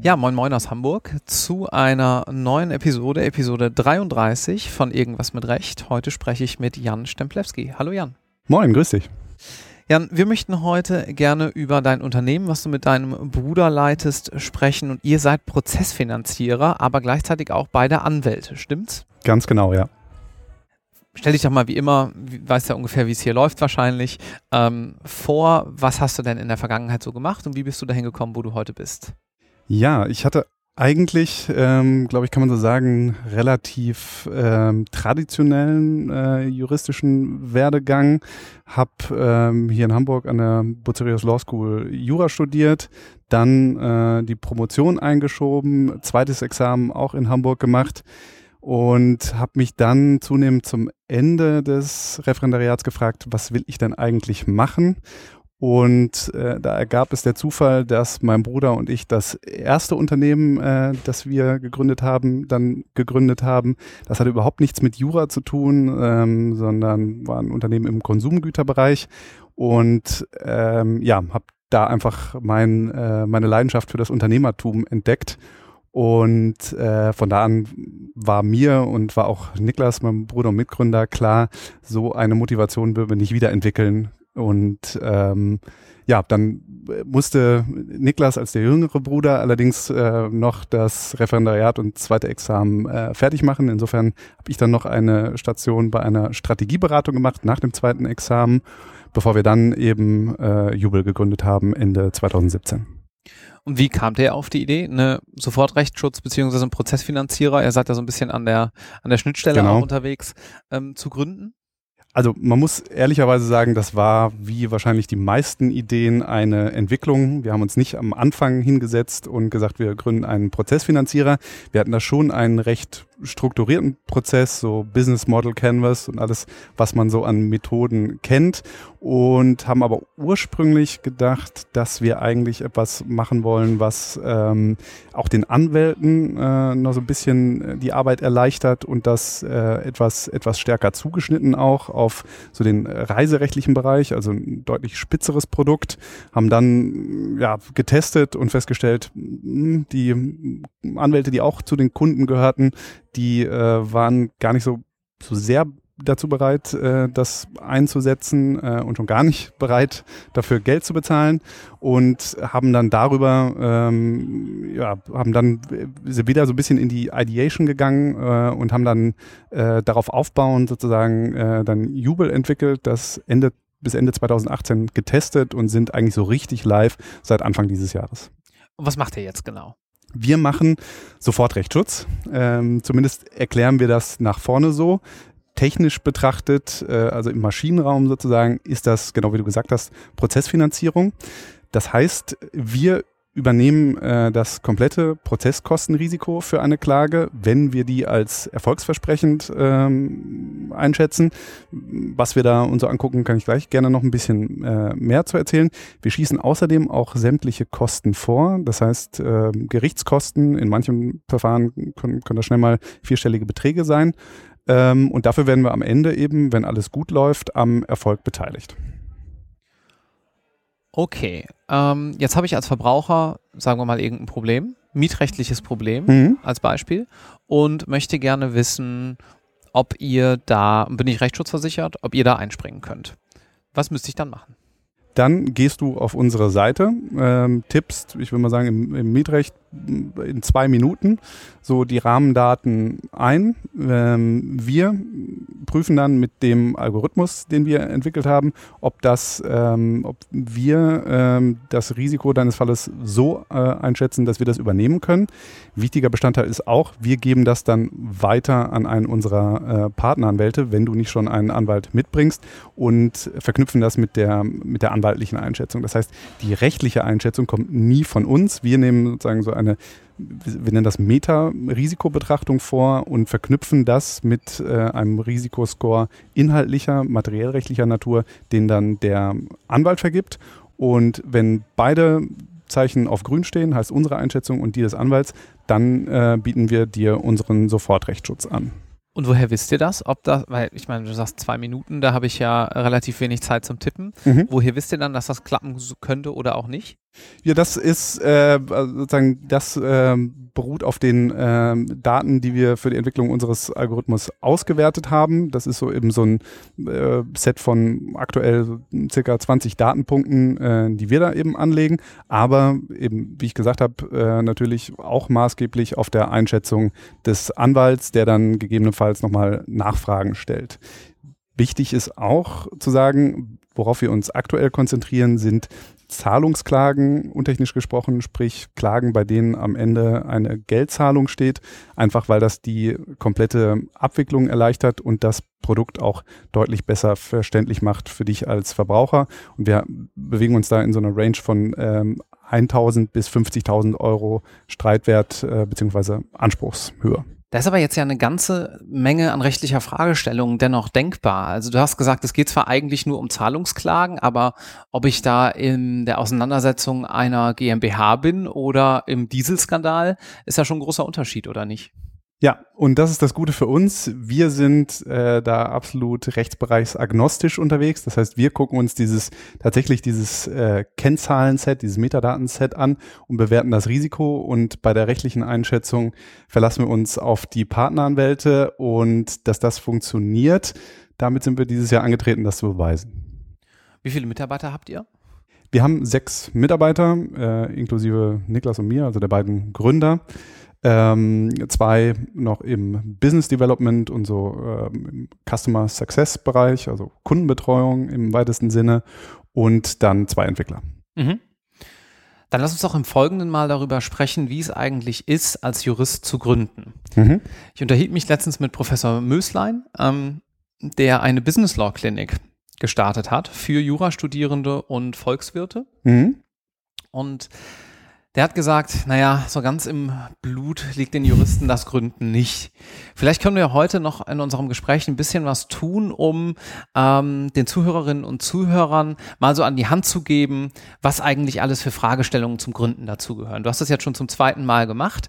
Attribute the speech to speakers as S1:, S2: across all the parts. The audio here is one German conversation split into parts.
S1: Ja, moin moin aus Hamburg zu einer neuen Episode, Episode 33 von Irgendwas mit Recht. Heute spreche ich mit Jan Stemplewski. Hallo Jan.
S2: Moin, grüß dich.
S1: Jan, wir möchten heute gerne über dein Unternehmen, was du mit deinem Bruder leitest, sprechen. Und ihr seid Prozessfinanzierer, aber gleichzeitig auch beide Anwälte, stimmt's?
S2: Ganz genau, ja.
S1: Stell dich doch mal wie immer, weißt ja ungefähr, wie es hier läuft wahrscheinlich, ähm, vor. Was hast du denn in der Vergangenheit so gemacht und wie bist du dahin gekommen, wo du heute bist?
S2: Ja, ich hatte eigentlich, ähm, glaube ich, kann man so sagen, relativ ähm, traditionellen äh, juristischen Werdegang. Hab ähm, hier in Hamburg an der Bucerius Law School Jura studiert, dann äh, die Promotion eingeschoben, zweites Examen auch in Hamburg gemacht und habe mich dann zunehmend zum Ende des Referendariats gefragt, was will ich denn eigentlich machen und äh, da ergab es der Zufall, dass mein Bruder und ich das erste Unternehmen, äh, das wir gegründet haben, dann gegründet haben. Das hatte überhaupt nichts mit Jura zu tun, ähm, sondern war ein Unternehmen im Konsumgüterbereich. Und ähm, ja, habe da einfach mein, äh, meine Leidenschaft für das Unternehmertum entdeckt. Und äh, von da an war mir und war auch Niklas, mein Bruder und Mitgründer, klar, so eine Motivation würden wir nicht wiederentwickeln und ähm, ja, dann musste Niklas als der jüngere Bruder allerdings äh, noch das Referendariat und zweite Examen äh, fertig machen. Insofern habe ich dann noch eine Station bei einer Strategieberatung gemacht nach dem zweiten Examen, bevor wir dann eben äh, Jubel gegründet haben Ende 2017.
S1: Und wie kam der auf die Idee, eine Sofortrechtsschutz beziehungsweise einen Prozessfinanzierer, er seid ja so ein bisschen an der, an der Schnittstelle genau. auch unterwegs, ähm, zu gründen?
S2: Also man muss ehrlicherweise sagen, das war wie wahrscheinlich die meisten Ideen eine Entwicklung. Wir haben uns nicht am Anfang hingesetzt und gesagt, wir gründen einen Prozessfinanzierer. Wir hatten da schon einen recht strukturierten Prozess, so Business Model Canvas und alles, was man so an Methoden kennt. Und haben aber ursprünglich gedacht, dass wir eigentlich etwas machen wollen, was ähm, auch den Anwälten äh, noch so ein bisschen äh, die Arbeit erleichtert und das äh, etwas, etwas stärker zugeschnitten auch auf so den reiserechtlichen Bereich, also ein deutlich spitzeres Produkt, haben dann ja, getestet und festgestellt, hm, die Anwälte, die auch zu den Kunden gehörten, die äh, waren gar nicht so, so sehr dazu bereit, äh, das einzusetzen äh, und schon gar nicht bereit, dafür Geld zu bezahlen und haben dann darüber, ähm, ja, haben dann wieder so ein bisschen in die Ideation gegangen äh, und haben dann äh, darauf aufbauend sozusagen äh, dann Jubel entwickelt, das Ende bis Ende 2018 getestet und sind eigentlich so richtig live seit Anfang dieses Jahres.
S1: Und was macht ihr jetzt genau?
S2: Wir machen Sofortrechtsschutz. Ähm, zumindest erklären wir das nach vorne so technisch betrachtet, äh, also im Maschinenraum sozusagen, ist das, genau wie du gesagt hast, Prozessfinanzierung. Das heißt, wir übernehmen äh, das komplette Prozesskostenrisiko für eine Klage, wenn wir die als erfolgsversprechend ähm, einschätzen. Was wir da uns so angucken, kann ich gleich gerne noch ein bisschen äh, mehr zu erzählen. Wir schießen außerdem auch sämtliche Kosten vor. Das heißt, äh, Gerichtskosten in manchen Verfahren können, können das schnell mal vierstellige Beträge sein. Ähm, und dafür werden wir am Ende eben, wenn alles gut läuft, am Erfolg beteiligt.
S1: Okay, ähm, jetzt habe ich als Verbraucher, sagen wir mal, irgendein Problem, mietrechtliches Problem mhm. als Beispiel und möchte gerne wissen, ob ihr da, bin ich rechtsschutzversichert, ob ihr da einspringen könnt. Was müsste ich dann machen?
S2: Dann gehst du auf unsere Seite, ähm, tippst, ich würde mal sagen, im, im, Mietrecht in zwei Minuten so die Rahmendaten ein. Ähm, wir prüfen dann mit dem Algorithmus, den wir entwickelt haben, ob das, ähm, ob wir ähm, das Risiko deines Falles so äh, einschätzen, dass wir das übernehmen können. Wichtiger Bestandteil ist auch, wir geben das dann weiter an einen unserer äh, Partneranwälte, wenn du nicht schon einen Anwalt mitbringst und verknüpfen das mit der, mit der anwaltlichen Einschätzung. Das heißt, die rechtliche Einschätzung kommt nie von uns. Wir nehmen sozusagen so eine wir nennen das Meta-Risikobetrachtung vor und verknüpfen das mit äh, einem Risikoscore inhaltlicher, materiellrechtlicher Natur, den dann der Anwalt vergibt. Und wenn beide Zeichen auf grün stehen, heißt unsere Einschätzung und die des Anwalts, dann äh, bieten wir dir unseren Sofortrechtsschutz an.
S1: Und woher wisst ihr das? Ob das, weil ich meine, du sagst zwei Minuten, da habe ich ja relativ wenig Zeit zum Tippen. Mhm. Woher wisst ihr dann, dass das klappen könnte oder auch nicht?
S2: Ja, das ist äh, sozusagen, das äh, beruht auf den äh, Daten, die wir für die Entwicklung unseres Algorithmus ausgewertet haben. Das ist so eben so ein äh, Set von aktuell circa 20 Datenpunkten, äh, die wir da eben anlegen. Aber eben, wie ich gesagt habe, äh, natürlich auch maßgeblich auf der Einschätzung des Anwalts, der dann gegebenenfalls nochmal Nachfragen stellt. Wichtig ist auch zu sagen, worauf wir uns aktuell konzentrieren, sind Zahlungsklagen, untechnisch gesprochen, sprich Klagen, bei denen am Ende eine Geldzahlung steht, einfach weil das die komplette Abwicklung erleichtert und das Produkt auch deutlich besser verständlich macht für dich als Verbraucher. Und wir bewegen uns da in so einer Range von ähm, 1.000 bis 50.000 Euro Streitwert äh, bzw. Anspruchshöhe.
S1: Da ist aber jetzt ja eine ganze Menge an rechtlicher Fragestellungen dennoch denkbar. Also du hast gesagt, es geht zwar eigentlich nur um Zahlungsklagen, aber ob ich da in der Auseinandersetzung einer GmbH bin oder im Dieselskandal, ist ja schon ein großer Unterschied, oder nicht?
S2: Ja, und das ist das Gute für uns. Wir sind äh, da absolut rechtsbereichsagnostisch unterwegs. Das heißt, wir gucken uns dieses tatsächlich dieses äh, Kennzahlenset, dieses Metadatenset an und bewerten das Risiko. Und bei der rechtlichen Einschätzung verlassen wir uns auf die Partneranwälte und dass das funktioniert. Damit sind wir dieses Jahr angetreten, das zu beweisen.
S1: Wie viele Mitarbeiter habt ihr?
S2: Wir haben sechs Mitarbeiter, äh, inklusive Niklas und mir, also der beiden Gründer ähm, zwei noch im Business Development und so ähm, im Customer Success Bereich, also Kundenbetreuung im weitesten Sinne und dann zwei Entwickler. Mhm.
S1: Dann lass uns doch im Folgenden mal darüber sprechen, wie es eigentlich ist, als Jurist zu gründen. Mhm. Ich unterhielt mich letztens mit Professor Möslein, ähm, der eine Business Law Clinic gestartet hat für Jurastudierende und Volkswirte. Mhm. Und der hat gesagt, naja, so ganz im Blut liegt den Juristen das Gründen nicht. Vielleicht können wir heute noch in unserem Gespräch ein bisschen was tun, um ähm, den Zuhörerinnen und Zuhörern mal so an die Hand zu geben, was eigentlich alles für Fragestellungen zum Gründen dazugehören. Du hast das jetzt schon zum zweiten Mal gemacht.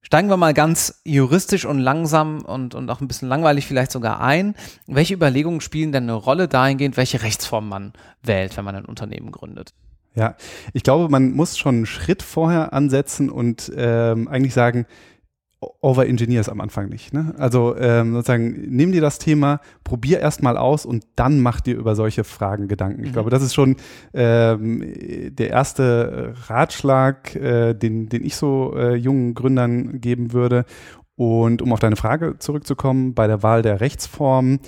S1: Steigen wir mal ganz juristisch und langsam und, und auch ein bisschen langweilig vielleicht sogar ein. Welche Überlegungen spielen denn eine Rolle dahingehend, welche Rechtsform man wählt, wenn man ein Unternehmen gründet?
S2: Ja, ich glaube, man muss schon einen Schritt vorher ansetzen und ähm, eigentlich sagen, over engineers am Anfang nicht. Ne? Also ähm, sozusagen, nimm dir das Thema, probier erst mal aus und dann mach dir über solche Fragen Gedanken. Ich mhm. glaube, das ist schon ähm, der erste Ratschlag, äh, den, den ich so äh, jungen Gründern geben würde. Und um auf deine Frage zurückzukommen, bei der Wahl der Rechtsform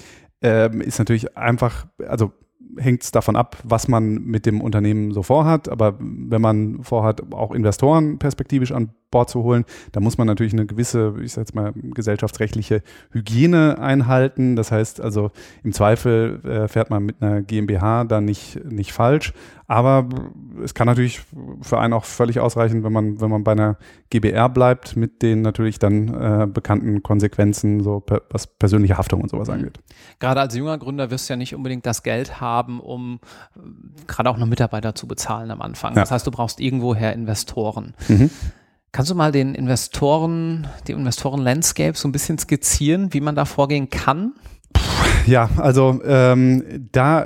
S2: ähm, ist natürlich einfach, also hängt es davon ab, was man mit dem Unternehmen so vorhat. Aber wenn man vorhat, auch Investoren perspektivisch an Bord zu holen, da muss man natürlich eine gewisse, ich sag jetzt mal, gesellschaftsrechtliche Hygiene einhalten. Das heißt also, im Zweifel äh, fährt man mit einer GmbH dann nicht, nicht falsch. Aber es kann natürlich für einen auch völlig ausreichen, wenn man, wenn man bei einer GBR bleibt, mit den natürlich dann äh, bekannten Konsequenzen, so per, was persönliche Haftung und sowas mhm. angeht.
S1: Gerade als junger Gründer wirst du ja nicht unbedingt das Geld haben, um äh, gerade auch noch Mitarbeiter zu bezahlen am Anfang. Ja. Das heißt, du brauchst irgendwoher Investoren. Mhm. Kannst du mal den Investoren, die Investoren-Landscape so ein bisschen skizzieren, wie man da vorgehen kann?
S2: Ja, also ähm, da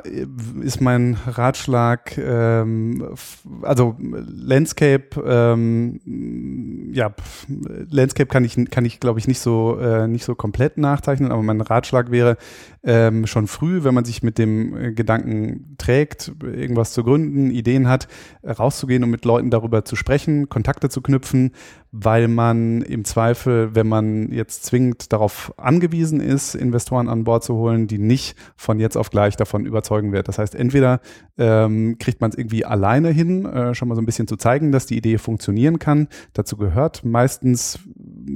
S2: ist mein Ratschlag, ähm, also Landscape, ähm, ja, Landscape kann ich, kann ich glaube ich nicht so, äh, nicht so komplett nachzeichnen, aber mein Ratschlag wäre ähm, schon früh, wenn man sich mit dem äh, Gedanken trägt, irgendwas zu gründen, Ideen hat, rauszugehen und mit Leuten darüber zu sprechen, Kontakte zu knüpfen, weil man im Zweifel, wenn man jetzt zwingend darauf angewiesen ist, Investoren an Bord zu holen, die nicht von jetzt auf gleich davon überzeugen wird. Das heißt, entweder ähm, kriegt man es irgendwie alleine hin, äh, schon mal so ein bisschen zu zeigen, dass die Idee funktionieren kann. Dazu gehört meistens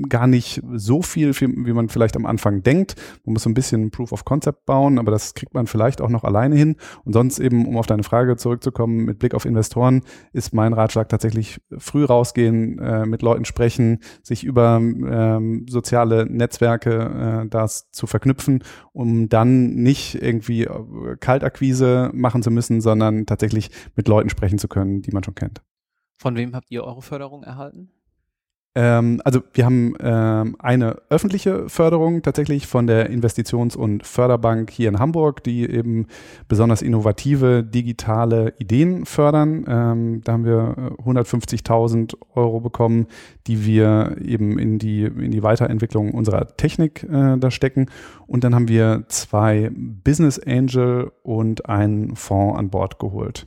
S2: gar nicht so viel, wie man vielleicht am Anfang denkt. Man muss so ein bisschen Proof of Concept bauen, aber das kriegt man vielleicht auch noch alleine hin. Und sonst eben, um auf deine Frage zurückzukommen, mit Blick auf Investoren, ist mein Ratschlag tatsächlich früh rausgehen, äh, mit Leuten sprechen, sich über ähm, soziale Netzwerke äh, das zu verknüpfen, um dann nicht irgendwie äh, Kaltakquise machen zu müssen, sondern tatsächlich mit Leuten sprechen zu können, die man schon kennt.
S1: Von wem habt ihr eure Förderung erhalten?
S2: Ähm, also wir haben ähm, eine öffentliche Förderung tatsächlich von der Investitions- und Förderbank hier in Hamburg, die eben besonders innovative digitale Ideen fördern. Ähm, da haben wir 150.000 äh, Euro bekommen, die wir eben in die, in die Weiterentwicklung unserer Technik äh, da stecken. Und dann haben wir zwei Business Angel und einen Fonds an Bord geholt.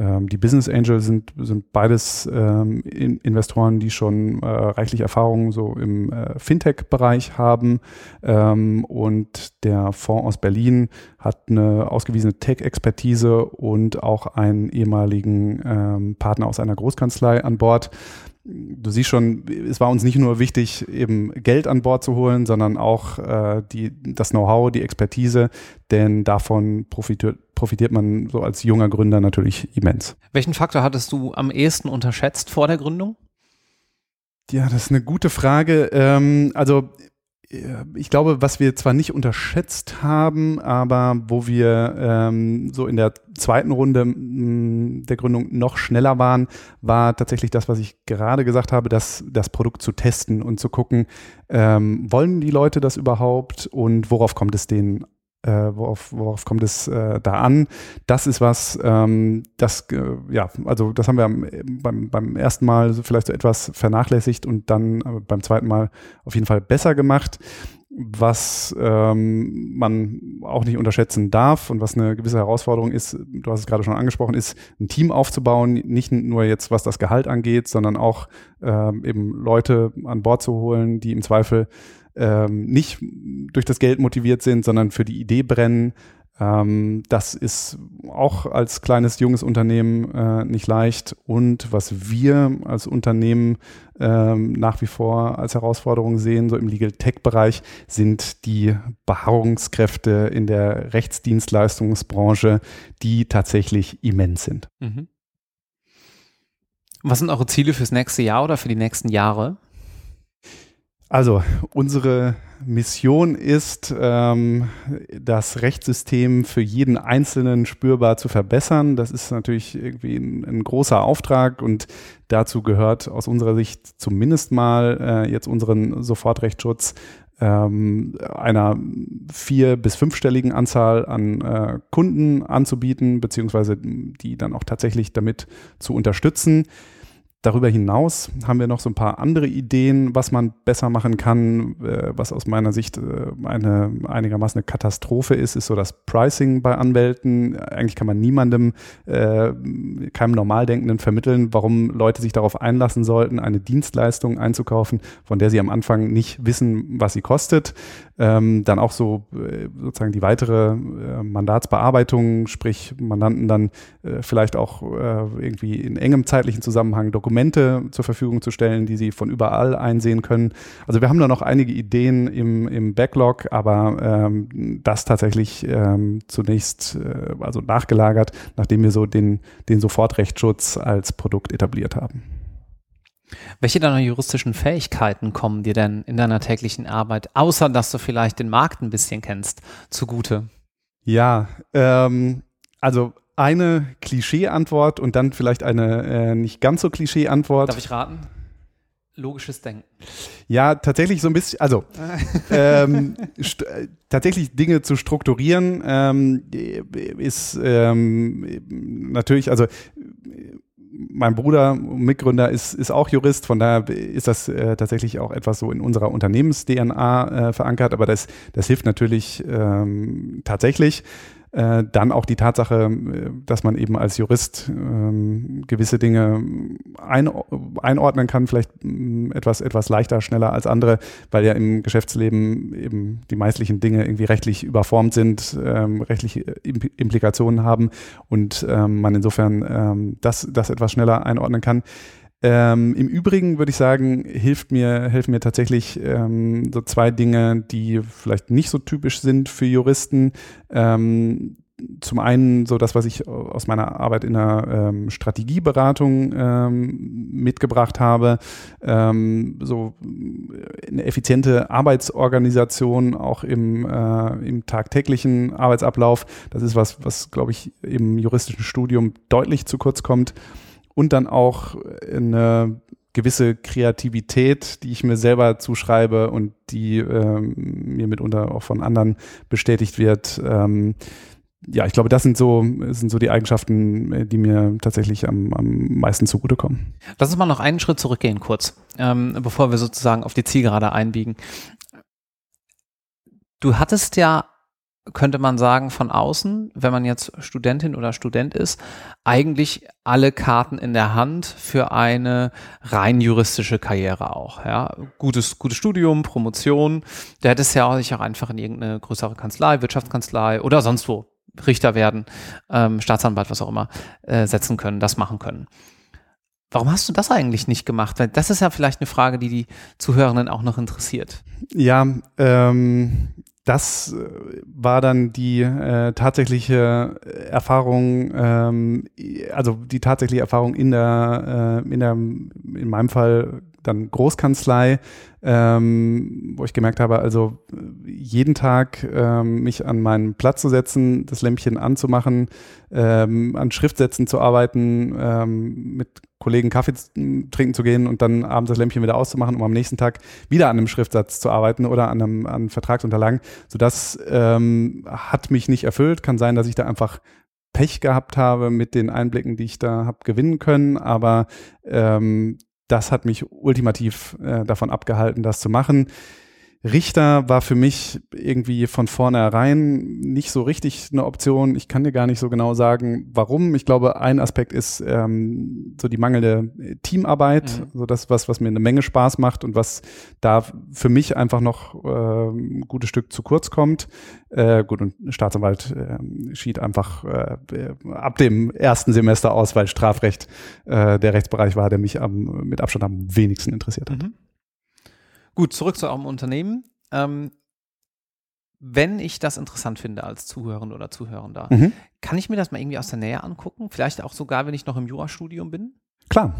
S2: Ähm, die Business Angel sind, sind beides ähm, in Investoren, die schon äh, reichlich Erfahrung so im äh, Fintech-Bereich haben. Ähm, und der Fonds aus Berlin hat eine ausgewiesene Tech-Expertise und auch einen ehemaligen ähm, Partner aus einer Großkanzlei an Bord du siehst schon, es war uns nicht nur wichtig, eben Geld an Bord zu holen, sondern auch äh, die, das Know-how, die Expertise, denn davon profitiert, profitiert man so als junger Gründer natürlich immens.
S1: Welchen Faktor hattest du am ehesten unterschätzt vor der Gründung?
S2: Ja, das ist eine gute Frage. Ähm, also ich glaube, was wir zwar nicht unterschätzt haben, aber wo wir ähm, so in der zweiten Runde mh, mm, der Gründung noch schneller waren, war tatsächlich das, was ich gerade gesagt habe, das, das Produkt zu testen und zu gucken, ähm, wollen die Leute das überhaupt und worauf kommt es denen äh, worauf, worauf kommt es äh, da an? Das ist was, ähm, das, äh, ja, also das haben wir am, beim, beim ersten Mal vielleicht so etwas vernachlässigt und dann äh, beim zweiten Mal auf jeden Fall besser gemacht. Was ähm, man auch nicht unterschätzen darf und was eine gewisse Herausforderung ist, du hast es gerade schon angesprochen, ist ein Team aufzubauen, nicht nur jetzt was das Gehalt angeht, sondern auch ähm, eben Leute an Bord zu holen, die im Zweifel ähm, nicht durch das Geld motiviert sind, sondern für die Idee brennen. Ähm, das ist auch als kleines, junges Unternehmen äh, nicht leicht. Und was wir als Unternehmen ähm, nach wie vor als Herausforderung sehen, so im Legal Tech-Bereich, sind die Beharrungskräfte in der Rechtsdienstleistungsbranche, die tatsächlich immens sind. Mhm.
S1: Was sind eure Ziele fürs nächste Jahr oder für die nächsten Jahre?
S2: Also, unsere Mission ist, ähm, das Rechtssystem für jeden Einzelnen spürbar zu verbessern. Das ist natürlich irgendwie ein, ein großer Auftrag und dazu gehört aus unserer Sicht zumindest mal äh, jetzt unseren Sofortrechtsschutz ähm, einer vier- bis fünfstelligen Anzahl an äh, Kunden anzubieten, beziehungsweise die dann auch tatsächlich damit zu unterstützen. Darüber hinaus haben wir noch so ein paar andere Ideen, was man besser machen kann. Äh, was aus meiner Sicht äh, eine einigermaßen eine Katastrophe ist, ist so das Pricing bei Anwälten. Eigentlich kann man niemandem, äh, keinem Normaldenkenden vermitteln, warum Leute sich darauf einlassen sollten, eine Dienstleistung einzukaufen, von der sie am Anfang nicht wissen, was sie kostet. Ähm, dann auch so sozusagen die weitere Mandatsbearbeitung, sprich Mandanten dann vielleicht auch irgendwie in engem zeitlichen Zusammenhang Dokumente zur Verfügung zu stellen, die sie von überall einsehen können. Also wir haben da noch einige Ideen im, im Backlog, aber ähm, das tatsächlich ähm, zunächst äh, also nachgelagert, nachdem wir so den, den Sofortrechtsschutz als Produkt etabliert haben.
S1: Welche deiner juristischen Fähigkeiten kommen dir denn in deiner täglichen Arbeit, außer dass du vielleicht den Markt ein bisschen kennst, zugute?
S2: Ja, ähm, also eine Klischee-Antwort und dann vielleicht eine äh, nicht ganz so Klischee-Antwort.
S1: Darf ich raten? Logisches Denken.
S2: Ja, tatsächlich so ein bisschen, also ähm, äh, tatsächlich Dinge zu strukturieren ähm, ist ähm, natürlich, also mein Bruder, Mitgründer, ist, ist auch Jurist, von daher ist das äh, tatsächlich auch etwas so in unserer Unternehmens-DNA äh, verankert, aber das, das hilft natürlich ähm, tatsächlich. Äh, dann auch die Tatsache, äh, dass man eben als Jurist ähm, gewisse Dinge ein, einordnen kann, vielleicht ähm, etwas, etwas leichter, schneller als andere, weil ja im Geschäftsleben eben die meistlichen Dinge irgendwie rechtlich überformt sind, ähm, rechtliche Implikationen haben und ähm, man insofern ähm, das, das etwas schneller einordnen kann. Ähm, Im Übrigen würde ich sagen, hilft mir, helfen mir tatsächlich ähm, so zwei Dinge, die vielleicht nicht so typisch sind für Juristen. Ähm, zum einen so das, was ich aus meiner Arbeit in der ähm, Strategieberatung ähm, mitgebracht habe, ähm, so eine effiziente Arbeitsorganisation auch im, äh, im tagtäglichen Arbeitsablauf. Das ist was, was glaube ich im juristischen Studium deutlich zu kurz kommt und dann auch eine gewisse Kreativität, die ich mir selber zuschreibe und die ähm, mir mitunter auch von anderen bestätigt wird. Ähm, ja, ich glaube, das sind so, sind so die Eigenschaften, die mir tatsächlich am, am meisten zugutekommen.
S1: Lass uns mal noch einen Schritt zurückgehen, kurz, ähm, bevor wir sozusagen auf die Zielgerade einbiegen. Du hattest ja könnte man sagen, von außen, wenn man jetzt Studentin oder Student ist, eigentlich alle Karten in der Hand für eine rein juristische Karriere auch. Ja, gutes, gutes Studium, Promotion. Da hätte es ja auch sich auch einfach in irgendeine größere Kanzlei, Wirtschaftskanzlei oder sonst wo Richter werden, ähm, Staatsanwalt, was auch immer, äh, setzen können, das machen können. Warum hast du das eigentlich nicht gemacht? Weil das ist ja vielleicht eine Frage, die die Zuhörenden auch noch interessiert.
S2: Ja, ähm, das äh, war dann die äh, tatsächliche Erfahrung, ähm, also die tatsächliche Erfahrung in der, äh, in der, in meinem Fall dann Großkanzlei, ähm, wo ich gemerkt habe, also jeden Tag ähm, mich an meinen Platz zu setzen, das Lämpchen anzumachen, ähm, an Schriftsätzen zu arbeiten, ähm, mit Kollegen Kaffee trinken zu gehen und dann abends das Lämpchen wieder auszumachen, um am nächsten Tag wieder an einem Schriftsatz zu arbeiten oder an einem an Vertragsunterlagen. So das ähm, hat mich nicht erfüllt. Kann sein, dass ich da einfach Pech gehabt habe mit den Einblicken, die ich da habe gewinnen können, aber ähm, das hat mich ultimativ äh, davon abgehalten, das zu machen. Richter war für mich irgendwie von vornherein nicht so richtig eine Option. Ich kann dir gar nicht so genau sagen, warum. Ich glaube, ein Aspekt ist ähm, so die mangelnde Teamarbeit, mhm. so das, was, was mir eine Menge Spaß macht und was da für mich einfach noch äh, ein gutes Stück zu kurz kommt. Äh, gut, und Staatsanwalt äh, schied einfach äh, ab dem ersten Semester aus, weil Strafrecht äh, der Rechtsbereich war, der mich am, mit Abstand am wenigsten interessiert hat. Mhm.
S1: Gut, zurück zu eurem Unternehmen. Ähm, wenn ich das interessant finde als Zuhörende oder Zuhörender, mhm. kann ich mir das mal irgendwie aus der Nähe angucken? Vielleicht auch sogar, wenn ich noch im Jurastudium bin?
S2: Klar.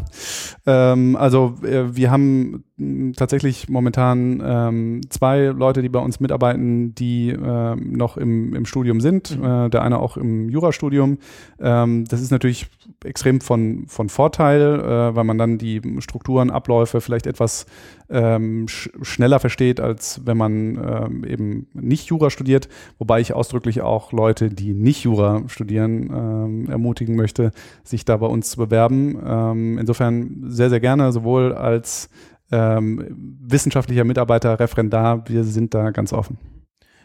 S2: Ähm, also äh, wir haben tatsächlich momentan ähm, zwei Leute, die bei uns mitarbeiten, die äh, noch im, im Studium sind. Mhm. Äh, der eine auch im Jurastudium. Ähm, das ist natürlich extrem von, von Vorteil, äh, weil man dann die Strukturen, Abläufe vielleicht etwas ähm, sch schneller versteht, als wenn man ähm, eben nicht Jura studiert. Wobei ich ausdrücklich auch Leute, die nicht Jura studieren, ähm, ermutigen möchte, sich da bei uns zu bewerben. Ähm, insofern sehr, sehr gerne, sowohl als ähm, wissenschaftlicher Mitarbeiter, Referendar, wir sind da ganz offen.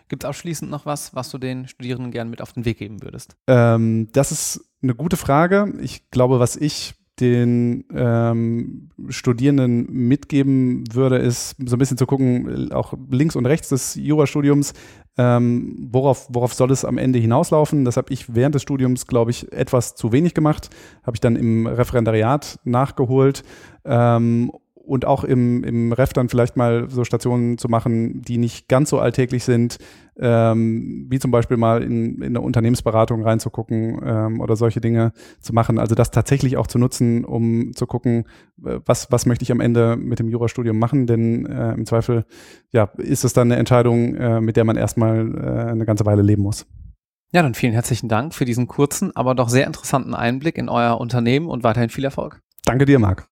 S1: Gibt es abschließend noch was, was du den Studierenden gerne mit auf den Weg geben würdest?
S2: Ähm, das ist eine gute Frage. Ich glaube, was ich den ähm, Studierenden mitgeben würde, ist so ein bisschen zu gucken, auch links und rechts des Jurastudiums, ähm, worauf, worauf soll es am Ende hinauslaufen? Das habe ich während des Studiums, glaube ich, etwas zu wenig gemacht. Habe ich dann im Referendariat nachgeholt. Ähm, und auch im, im Ref dann vielleicht mal so Stationen zu machen, die nicht ganz so alltäglich sind, ähm, wie zum Beispiel mal in, in eine Unternehmensberatung reinzugucken ähm, oder solche Dinge zu machen. Also das tatsächlich auch zu nutzen, um zu gucken, äh, was, was möchte ich am Ende mit dem Jurastudium machen, denn äh, im Zweifel ja, ist es dann eine Entscheidung, äh, mit der man erstmal äh, eine ganze Weile leben muss.
S1: Ja, dann vielen herzlichen Dank für diesen kurzen, aber doch sehr interessanten Einblick in euer Unternehmen und weiterhin viel Erfolg.
S2: Danke dir, Marc.